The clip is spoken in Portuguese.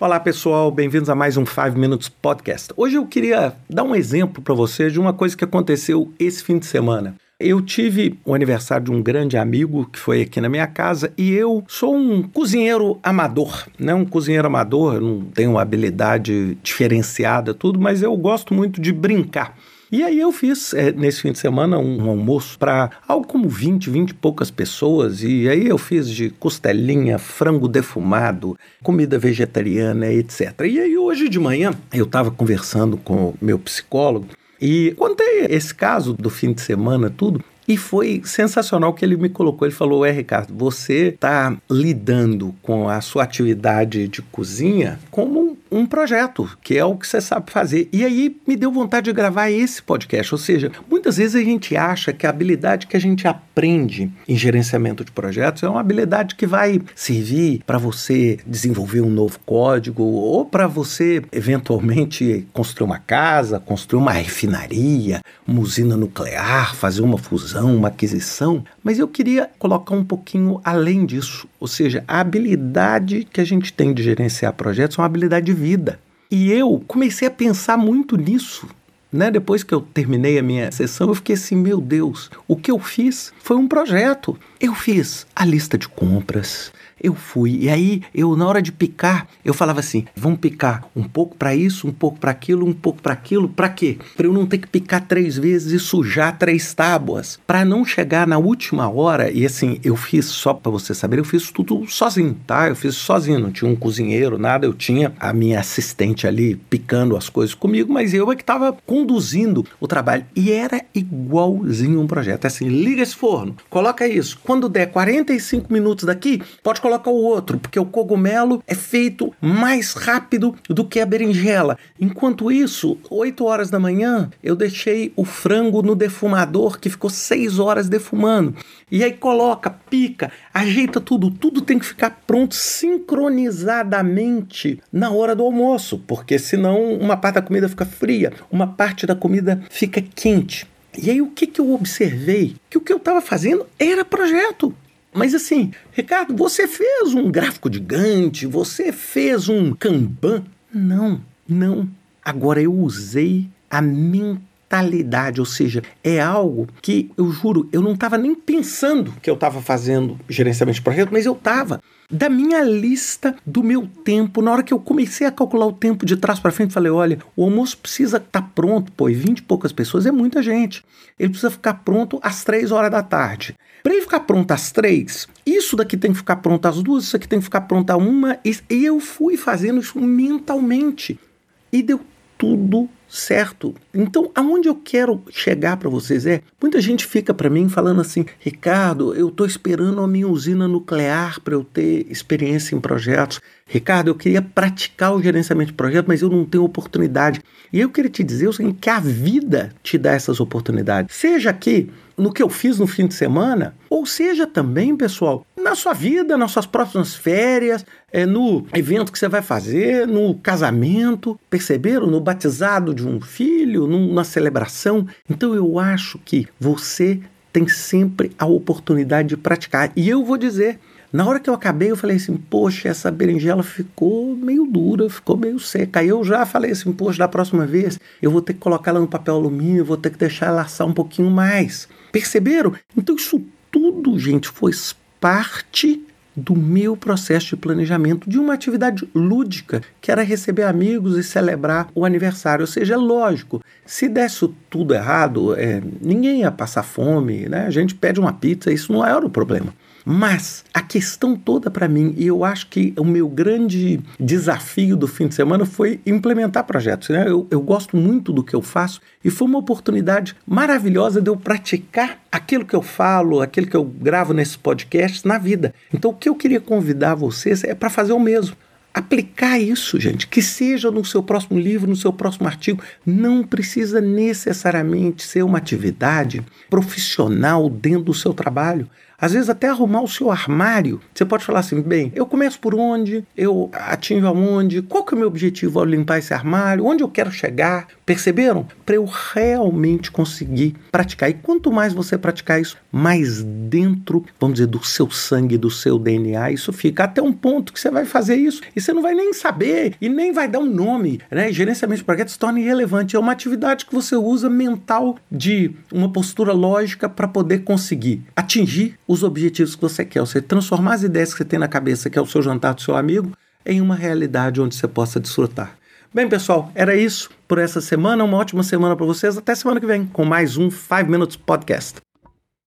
Olá pessoal, bem-vindos a mais um 5 Minutes Podcast. Hoje eu queria dar um exemplo para vocês de uma coisa que aconteceu esse fim de semana. Eu tive o aniversário de um grande amigo que foi aqui na minha casa e eu sou um cozinheiro amador, né? Um cozinheiro amador, eu não tenho uma habilidade diferenciada, tudo, mas eu gosto muito de brincar. E aí eu fiz é, nesse fim de semana um, um almoço para algo como 20, 20 e poucas pessoas. E aí eu fiz de costelinha, frango defumado, comida vegetariana, etc. E aí hoje de manhã eu estava conversando com o meu psicólogo e contei esse caso do fim de semana, tudo. E foi sensacional que ele me colocou. Ele falou: É, Ricardo, você está lidando com a sua atividade de cozinha como um projeto, que é o que você sabe fazer. E aí me deu vontade de gravar esse podcast. Ou seja, muitas vezes a gente acha que a habilidade que a gente aprende em gerenciamento de projetos é uma habilidade que vai servir para você desenvolver um novo código ou para você eventualmente construir uma casa, construir uma refinaria, uma usina nuclear, fazer uma fusão, uma aquisição. Mas eu queria colocar um pouquinho além disso. Ou seja, a habilidade que a gente tem de gerenciar projetos é uma habilidade vida. E eu comecei a pensar muito nisso. Né? Depois que eu terminei a minha sessão, eu fiquei assim: meu Deus, o que eu fiz foi um projeto. Eu fiz a lista de compras, eu fui. E aí, eu na hora de picar, eu falava assim: vamos picar um pouco para isso, um pouco para aquilo, um pouco para aquilo. Para quê? Para eu não ter que picar três vezes e sujar três tábuas. Para não chegar na última hora. E assim, eu fiz só para você saber, eu fiz tudo sozinho, tá? Eu fiz sozinho, não tinha um cozinheiro, nada. Eu tinha a minha assistente ali picando as coisas comigo, mas eu é que estava conduzindo o trabalho. E era igualzinho um projeto. É assim, liga esse forno, coloca isso. Quando der 45 minutos daqui, pode colocar coloca o outro, porque o cogumelo é feito mais rápido do que a berinjela. Enquanto isso, 8 horas da manhã, eu deixei o frango no defumador que ficou 6 horas defumando. E aí coloca, pica, ajeita tudo, tudo tem que ficar pronto sincronizadamente na hora do almoço, porque senão uma parte da comida fica fria, uma parte da comida fica quente. E aí o que, que eu observei? Que o que eu estava fazendo era projeto. Mas assim, Ricardo, você fez um gráfico de Gantt, você fez um Kanban? Não, não. Agora eu usei a mentalidade, ou seja, é algo que eu juro, eu não estava nem pensando que eu estava fazendo gerenciamento de projeto, mas eu estava da minha lista do meu tempo. Na hora que eu comecei a calcular o tempo de trás para frente, falei: olha, o almoço precisa estar tá pronto, pô, e 20 e poucas pessoas é muita gente. Ele precisa ficar pronto às 3 horas da tarde. Para ele ficar pronto às três, isso daqui tem que ficar pronto às duas, isso aqui tem que ficar pronto a uma. E eu fui fazendo isso mentalmente. E deu tudo certo. Então, aonde eu quero chegar para vocês é, muita gente fica para mim falando assim, Ricardo, eu estou esperando a minha usina nuclear para eu ter experiência em projetos. Ricardo, eu queria praticar o gerenciamento de projetos, mas eu não tenho oportunidade. E eu queria te dizer o seguinte, que a vida te dá essas oportunidades. Seja aqui no que eu fiz no fim de semana, ou seja também, pessoal, na sua vida, nas suas próximas férias, é, no evento que você vai fazer, no casamento, perceberam? No batizado de um filho, numa celebração. Então eu acho que você tem sempre a oportunidade de praticar. E eu vou dizer, na hora que eu acabei, eu falei assim: Poxa, essa berinjela ficou meio dura, ficou meio seca. Aí eu já falei assim: Poxa, da próxima vez eu vou ter que colocar ela no papel alumínio, vou ter que deixar ela assar um pouquinho mais. Perceberam? Então, isso tudo, gente, foi parte do meu processo de planejamento de uma atividade lúdica, que era receber amigos e celebrar o aniversário. Ou seja, é lógico, se desse tudo errado, é, ninguém ia passar fome, né? A gente pede uma pizza, isso não era o problema. Mas a questão toda para mim, e eu acho que o meu grande desafio do fim de semana foi implementar projetos. Né? Eu, eu gosto muito do que eu faço e foi uma oportunidade maravilhosa de eu praticar aquilo que eu falo, aquilo que eu gravo nesses podcasts na vida. Então, o que eu queria convidar vocês é para fazer o mesmo aplicar isso, gente, que seja no seu próximo livro, no seu próximo artigo, não precisa necessariamente ser uma atividade profissional dentro do seu trabalho. Às vezes até arrumar o seu armário. Você pode falar assim, bem, eu começo por onde? Eu atingo aonde? Qual que é o meu objetivo ao limpar esse armário? Onde eu quero chegar? Perceberam? Para eu realmente conseguir praticar. E quanto mais você praticar isso, mais dentro, vamos dizer, do seu sangue, do seu DNA, isso fica até um ponto que você vai fazer isso e você não vai nem saber e nem vai dar um nome. Né? gerenciamento de projetos se torna irrelevante. É uma atividade que você usa mental de uma postura lógica para poder conseguir atingir os objetivos que você quer. Seja, transformar as ideias que você tem na cabeça, que é o seu jantar do seu amigo, em uma realidade onde você possa desfrutar. Bem, pessoal, era isso por essa semana. Uma ótima semana para vocês. Até semana que vem com mais um 5 Minutes Podcast.